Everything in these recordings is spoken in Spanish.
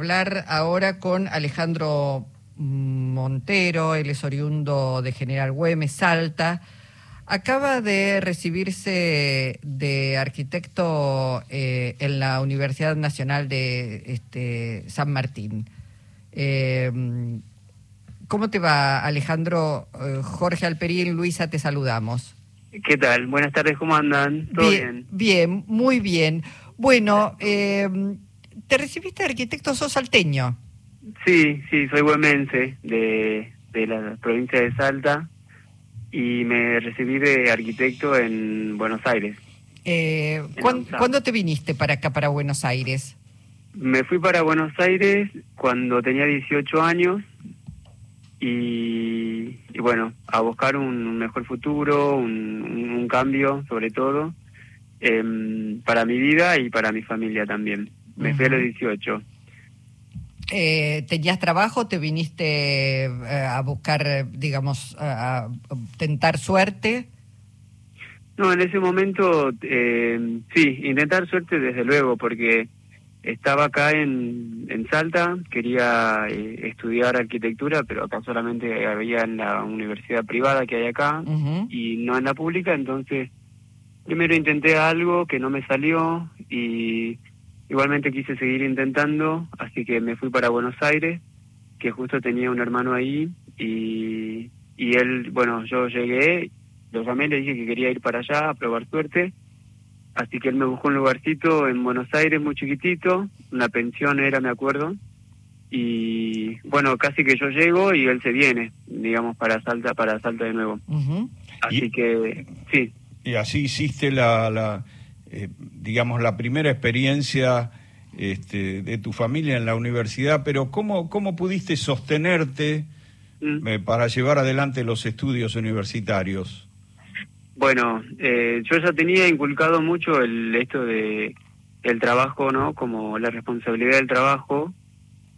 hablar ahora con Alejandro Montero, él es oriundo de General Güemes, Salta. Acaba de recibirse de arquitecto eh, en la Universidad Nacional de este, San Martín. Eh, ¿Cómo te va, Alejandro? Eh, Jorge Alperín, Luisa, te saludamos. ¿Qué tal? Buenas tardes, ¿cómo andan? ¿Todo bien? Bien, muy bien. Bueno, eh, ¿Te recibiste de arquitecto? ¿Sos salteño? Sí, sí, soy huemense de, de la provincia de Salta y me recibí de arquitecto en Buenos Aires. Eh, ¿Cuándo te viniste para acá, para Buenos Aires? Me fui para Buenos Aires cuando tenía 18 años y, bueno, a buscar un mejor futuro, un, cambio sobre todo em, para mi vida y para mi familia también. Me fui a los 18. Eh, ¿Tenías trabajo? ¿Te viniste eh, a buscar, digamos, a, tentar suerte? No, en ese momento eh, sí, intentar suerte desde luego, porque estaba acá en, en Salta, quería eh, estudiar arquitectura, pero acá solamente había en la universidad privada que hay acá y no en la pública, entonces primero intenté algo que no me salió y Igualmente quise seguir intentando, así que me fui para Buenos Aires, que justo tenía un hermano ahí y, y él, bueno, yo llegué, lo llamé, le dije que quería ir para allá a probar suerte, así que él me buscó un lugarcito en Buenos Aires muy chiquitito, una pensión era, me acuerdo, y bueno, casi que yo llego y él se viene, digamos, para Salta, para Salta de nuevo. Así que, sí. Y así hiciste la... la eh, digamos, la primera experiencia este, de tu familia en la universidad, pero ¿cómo, cómo pudiste sostenerte mm. eh, para llevar adelante los estudios universitarios? Bueno, eh, yo ya tenía inculcado mucho el esto de el trabajo, ¿no? Como la responsabilidad del trabajo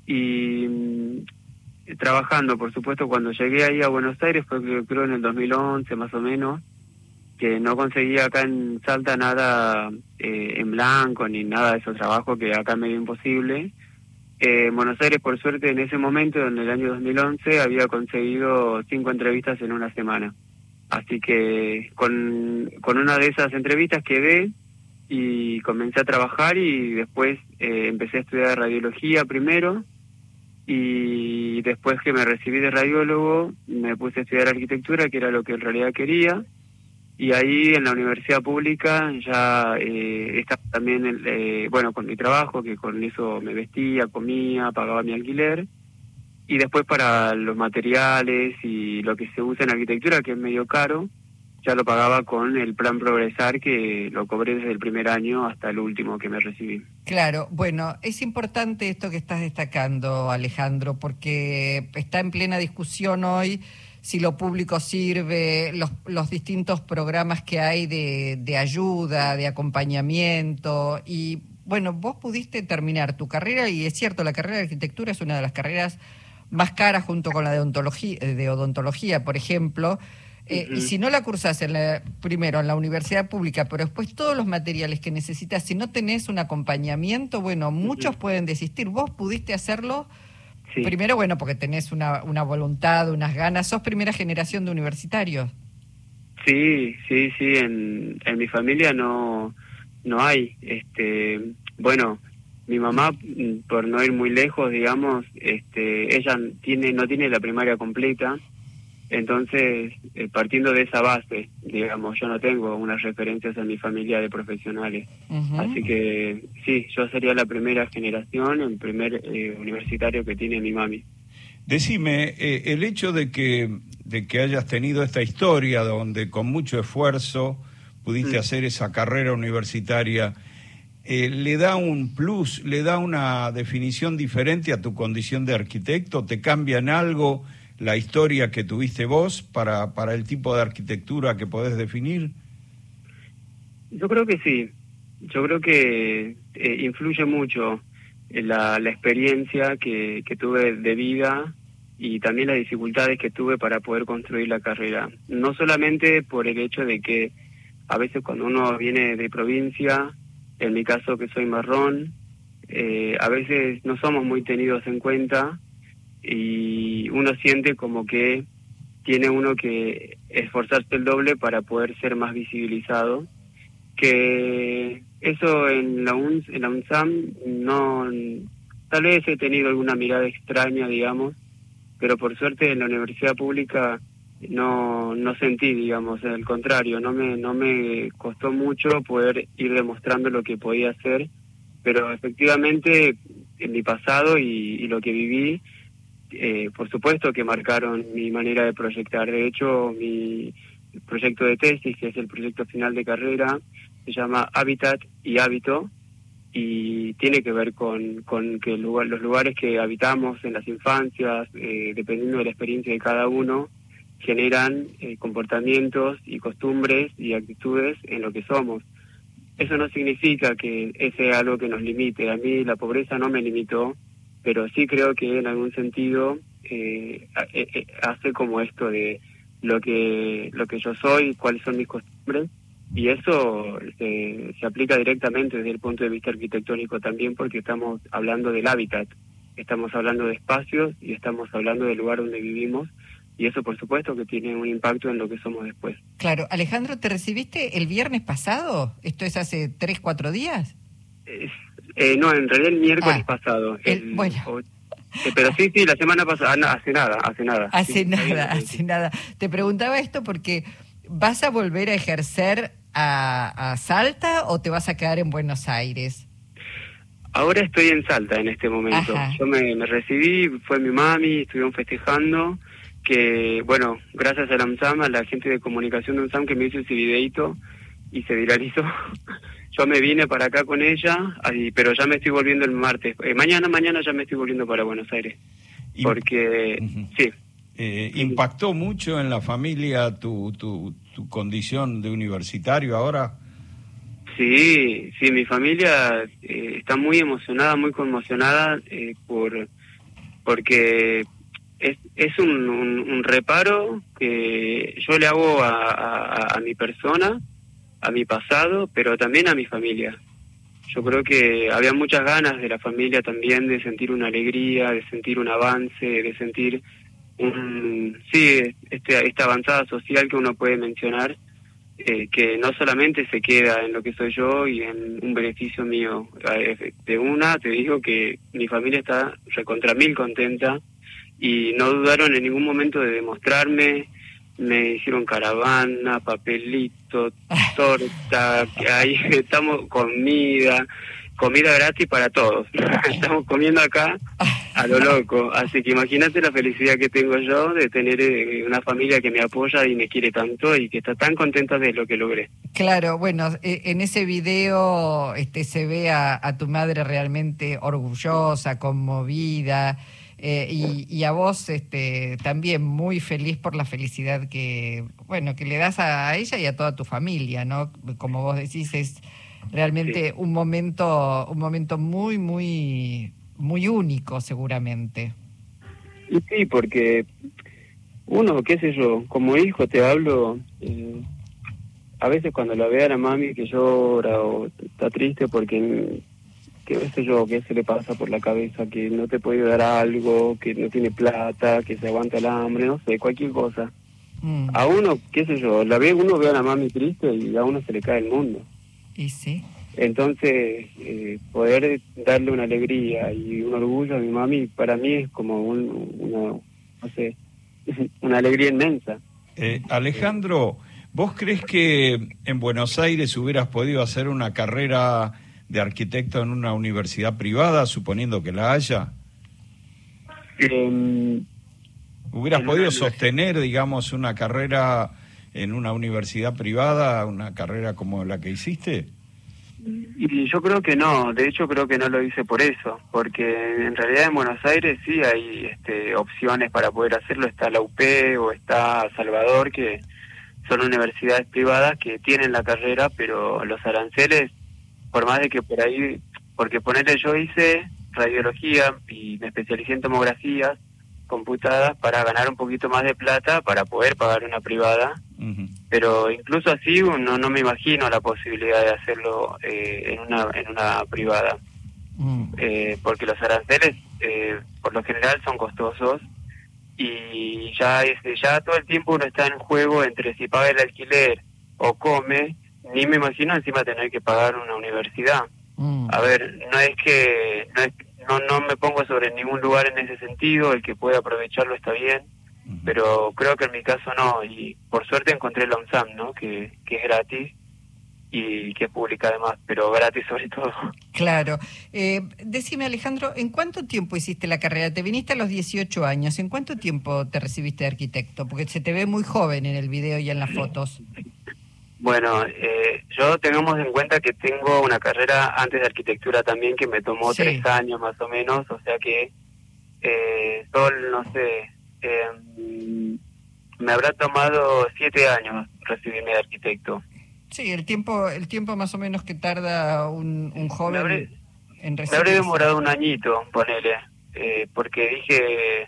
y mm, trabajando, por supuesto, cuando llegué ahí a Buenos Aires fue creo en el 2011 más o menos que no conseguía acá en Salta nada eh, en blanco ni nada de esos trabajos que acá medio imposible. Eh, en Buenos Aires, por suerte, en ese momento, en el año 2011, había conseguido cinco entrevistas en una semana. Así que con, con una de esas entrevistas quedé y comencé a trabajar y después eh, empecé a estudiar radiología primero y después que me recibí de radiólogo me puse a estudiar arquitectura, que era lo que en realidad quería y ahí en la universidad pública ya eh, también, eh, bueno, con mi trabajo, que con eso me vestía, comía, pagaba mi alquiler, y después para los materiales y lo que se usa en arquitectura, que es medio caro, ya lo pagaba con el plan Progresar, que lo cobré desde el primer año hasta el último que me recibí. Claro, bueno, es importante esto que estás destacando, Alejandro, porque está en plena discusión hoy si lo público sirve, los, los distintos programas que hay de, de ayuda, de acompañamiento y bueno, vos pudiste terminar tu carrera y es cierto, la carrera de arquitectura es una de las carreras más caras junto con la de odontología, de odontología por ejemplo. Eh, y si no la cursás en la, primero en la universidad pública, pero después todos los materiales que necesitas, si no tenés un acompañamiento, bueno, muchos pueden desistir. Vos pudiste hacerlo Primero, bueno, porque tenés una, una voluntad, unas ganas. ¿Sos primera generación de universitarios? Sí, sí, sí. En, en mi familia no, no hay. este Bueno, mi mamá, por no ir muy lejos, digamos, este ella tiene no tiene la primaria completa entonces, eh, partiendo de esa base, digamos, yo no tengo unas referencias en mi familia de profesionales. Así que sí, yo sería la primera generación, el primer eh, universitario que tiene mi mami. Decime, eh, el hecho de que, de que hayas tenido esta historia donde con mucho esfuerzo pudiste mm. hacer esa carrera universitaria, ¿le da un plus, le da una definición diferente a tu condición de arquitecto? ¿Te cambia en algo? La historia que tuviste vos para, para el tipo de arquitectura que podés definir? Yo creo que sí. Yo creo que eh, influye mucho la, la experiencia que, que tuve de vida y también las dificultades que tuve para poder construir la carrera. No solamente por el hecho de que a veces cuando uno viene de provincia, en mi caso que soy marrón, eh, a veces no somos muy tenidos en cuenta y uno siente como que tiene uno que esforzarse el doble para poder ser más visibilizado. Que eso en la, en la UNSAM no, tal vez he tenido alguna mirada extraña, digamos, pero por suerte en la universidad pública no no sentí digamos al contrario no me no me costó mucho poder ir demostrando lo que podía hacer pero efectivamente en mi pasado y, lo que viví eh, por supuesto que marcaron mi manera de proyectar de hecho mi proyecto de tesis que es el proyecto final de carrera se llama Habitat y Hábito y tiene que ver con, con que lugar, los lugares que habitamos en las infancias, eh, dependiendo de la experiencia de cada uno, generan eh, comportamientos y costumbres y actitudes en lo que somos. Eso no significa que ese algo que nos limite. A mí la pobreza no me limitó, pero sí creo que en algún sentido eh, eh, hace como esto de lo que lo que yo soy, cuáles son mis costumbres y eso se, se aplica directamente desde el punto de vista arquitectónico también porque estamos hablando del hábitat, estamos hablando de espacios y estamos hablando del lugar donde vivimos y eso por supuesto que tiene un impacto en lo que somos después. Claro, Alejandro, ¿te recibiste el viernes pasado? ¿Esto es hace tres, cuatro días? eh, no, en realidad el miércoles ah, pasado. bueno. Eh, pero sí, sí, la semana pasada, ah, hace nada, hace nada. Hace nada, hace nada. Te preguntaba esto porque ¿vas a volver a ejercer a, a Salta o te vas a quedar en Buenos Aires? Ahora estoy en Salta en este momento. Yo me, me, recibí, fue mi mami, estuvieron festejando que, bueno, gracias a la UNSAM, a la gente de comunicación de UNSAM que me hizo ese videito y se viralizó. Yo me vine para acá con ella, pero ya me estoy volviendo el martes. Eh, mañana, mañana ya me estoy volviendo para Buenos Aires. Porque, sí. Eh, ¿Impactó mucho en la familia tu, tu, tu condición de universitario ahora? Sí, sí, mi familia eh, está muy emocionada, muy conmocionada por porque es, es un, un, reparo que yo le hago a, a, mi persona, a mi pasado, pero también a mi familia. Yo creo que había muchas ganas de la familia también de sentir una alegría, de sentir un avance, de sentir un, sí, este, esta avanzada social que uno puede mencionar, eh, que no solamente se queda en lo que soy yo y en un beneficio mío. Eh, de una, te digo que mi familia está recontra mil contenta y no dudaron en ningún momento de demostrarme, me hicieron caravana, papelito, torta, ahí estamos comida, comida gratis para todos. estamos comiendo acá a lo loco, así que imagínate la felicidad que tengo yo de tener eh, una familia que me apoya y me quiere tanto y que está tan contenta de lo que logré. Claro, bueno, eh, en ese video este se ve a, a tu madre realmente orgullosa, conmovida. Eh, y, a vos este, también muy feliz por la felicidad que, bueno, que le das a ella y a toda tu familia, ¿no? Como vos decís, es realmente un momento, un momento muy, muy, muy único seguramente. Y sí, porque uno, qué sé yo, como hijo te hablo, eh, a veces cuando la ve a la mami que llora o está triste porque que sé yo, que se le pasa por la cabeza, que no te puede dar algo, que no tiene plata, que se aguanta el hambre, no sé, cualquier cosa. Mm. A uno, qué sé yo, la ve, uno ve a la mami triste y a uno se le cae el mundo. Y sí. Entonces, eh, poder darle una alegría y un orgullo a mi mami, para mí es como un, una, no sé, una alegría inmensa. Eh, Alejandro, ¿vos crees que en Buenos Aires hubieras podido hacer una carrera de arquitecto en una universidad privada, suponiendo que la haya? Em, ¿Hubieras podido sostener, digamos, una carrera en una universidad privada, una carrera como la que hiciste? Y yo creo que no, de hecho creo que no lo hice por eso, porque en realidad en Buenos Aires sí hay este, opciones para poder hacerlo, está la UP o está Salvador, que son universidades privadas que tienen la carrera, pero los aranceles por más de que por ahí, porque ponerle yo hice radiología y me especialicé en tomografías computadas para ganar un poquito más de plata para poder pagar una privada, pero incluso así no, no me imagino la posibilidad de hacerlo eh, en, una, en una privada. mm. eh, porque los aranceles eh, por lo general son costosos y ya este, ya todo el tiempo uno está en juego entre si paga el alquiler o come, ni me imagino encima tener que pagar una universidad. Mm. A ver, no es que no, es, no, no me pongo sobre ningún lugar en ese sentido, el que puede aprovecharlo está bien, pero creo que en mi caso no, y por suerte encontré el ONSAM, ¿no? que, que es gratis y que es pública además, pero gratis sobre todo. Claro. Eh, decime Alejandro, ¿en cuánto tiempo hiciste la carrera? Te viniste a los 18 años, ¿en cuánto tiempo te recibiste de arquitecto? Porque se te ve muy joven en el video y en las fotos. Bueno, eh, yo tengamos en cuenta que tengo una carrera antes de arquitectura también que me tomó tres años más o menos, o sea que eh, no sé, eh, me habrá tomado siete años recibirme de arquitecto. Sí, el tiempo, el tiempo más o menos que tarda un, un joven me habré, en recibirse. Me habré demorado un añito, ponele, eh, porque dije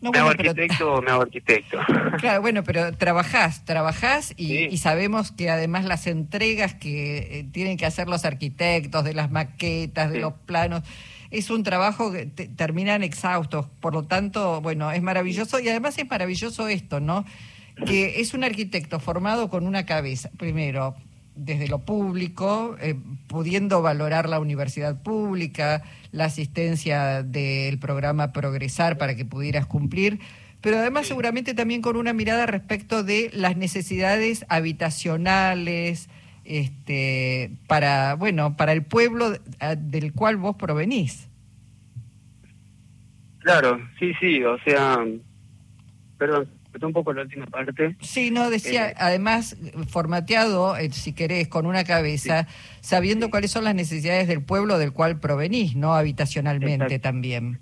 no, ¿Me hago arquitecto o me hago arquitecto? Claro, bueno, pero trabajás, trabajás y, sabemos que además las entregas que eh, tienen que hacer los arquitectos de las maquetas, de los planos, es un trabajo que terminan exhaustos. Por lo tanto, bueno, es maravilloso y además es maravilloso esto, ¿no? Que es un arquitecto formado con una cabeza, primero, desde lo público, eh, pudiendo valorar la universidad pública, la asistencia del programa Progresar para que pudieras cumplir, pero además seguramente también con una mirada respecto de las necesidades habitacionales, este, para, bueno, para el pueblo del cual vos provenís. Claro, sí, sí, o sea, perdón, un poco la última parte. Sí, no, decía, eh, además, formateado, eh, si querés, con una cabeza, sabiendo cuáles son las necesidades del pueblo del cual provenís, ¿no? Habitacionalmente también.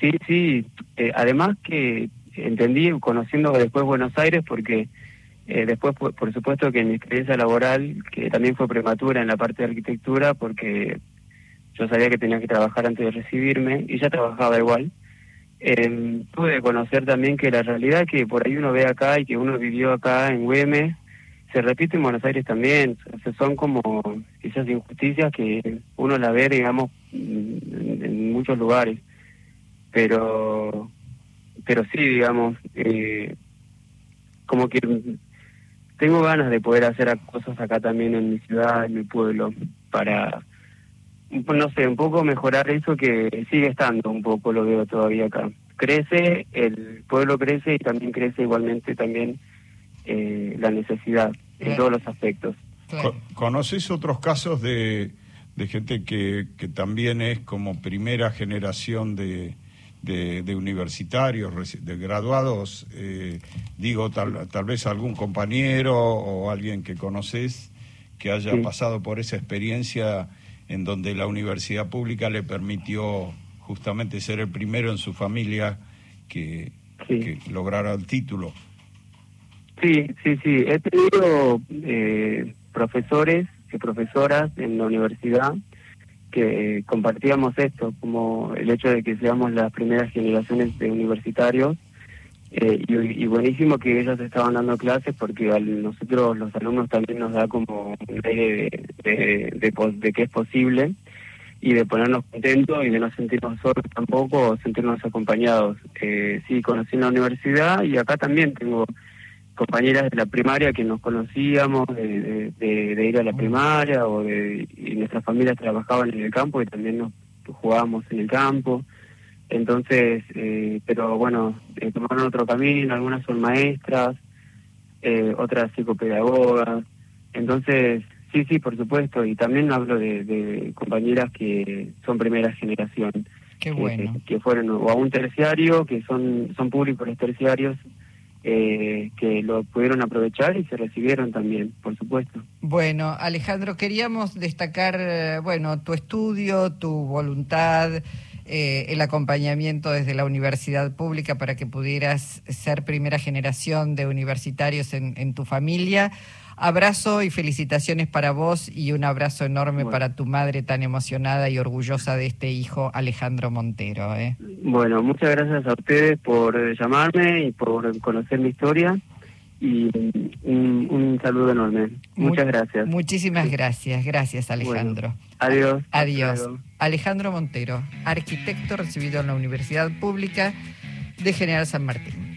Sí, sí, eh, además que entendí, conociendo después Buenos Aires, porque después, por, por, supuesto que en mi experiencia laboral, que también fue prematura en la parte de arquitectura, porque yo sabía que tenía que trabajar antes de recibirme, y ya trabajaba igual, eh, pude conocer también que la realidad que por ahí uno ve acá y que uno vivió acá en Güemes se repite en Buenos Aires también. Son como esas injusticias que uno la ve, digamos, en, muchos lugares. Pero, pero sí, digamos, eh, como que tengo ganas de poder hacer cosas acá también en mi ciudad, en mi pueblo, para no sé, un poco mejorar eso que sigue estando un poco, lo veo todavía acá. Crece, el pueblo crece y también crece igualmente también eh, la necesidad en todos los aspectos. ¿Conoces otros casos de, de gente que, que también es como primera generación de, de, universitarios, de graduados? Eh, digo, tal, tal vez algún compañero o alguien que conoces que haya pasado por esa experiencia en donde la universidad pública le permitió justamente ser el primero en su familia que, lograra el título. Sí, sí, sí. He tenido eh, profesores y profesoras en la universidad que compartíamos esto, como el hecho de que seamos las primeras generaciones de universitarios eh, y, buenísimo que ellos estaban dando clases porque a nosotros los alumnos también nos da como un aire de, de, que es posible y de ponernos contentos y de no sentirnos solos tampoco o sentirnos acompañados. Eh, sí, conocí en la universidad y acá también tengo compañeras de la primaria que nos conocíamos de, de, ir a la primaria o de y nuestras familias trabajaban en el campo y también nos jugábamos en el campo. Entonces, eh, pero bueno, eh, tomaron otro camino, algunas son maestras, eh, otras psicopedagogas. Entonces, sí, sí, por supuesto, y también hablo de, compañeras que son primera generación. Qué bueno. Que, fueron o a un terciario, que son, son públicos los terciarios, que lo pudieron aprovechar y se recibieron también, por supuesto. Bueno, Alejandro, queríamos destacar, bueno, tu estudio, tu voluntad, eh, el acompañamiento desde la universidad pública para que pudieras ser primera generación de universitarios en, tu familia. Abrazo y felicitaciones para vos y un abrazo enorme para tu madre tan emocionada y orgullosa de este hijo Alejandro Montero. ¿eh? Bueno, muchas gracias a ustedes por llamarme y por conocer mi historia y un, saludo enorme. Muchas gracias. Muchísimas gracias, gracias Alejandro. Adiós. Adiós. Alejandro Montero, arquitecto recibido en la Universidad Pública de General San Martín.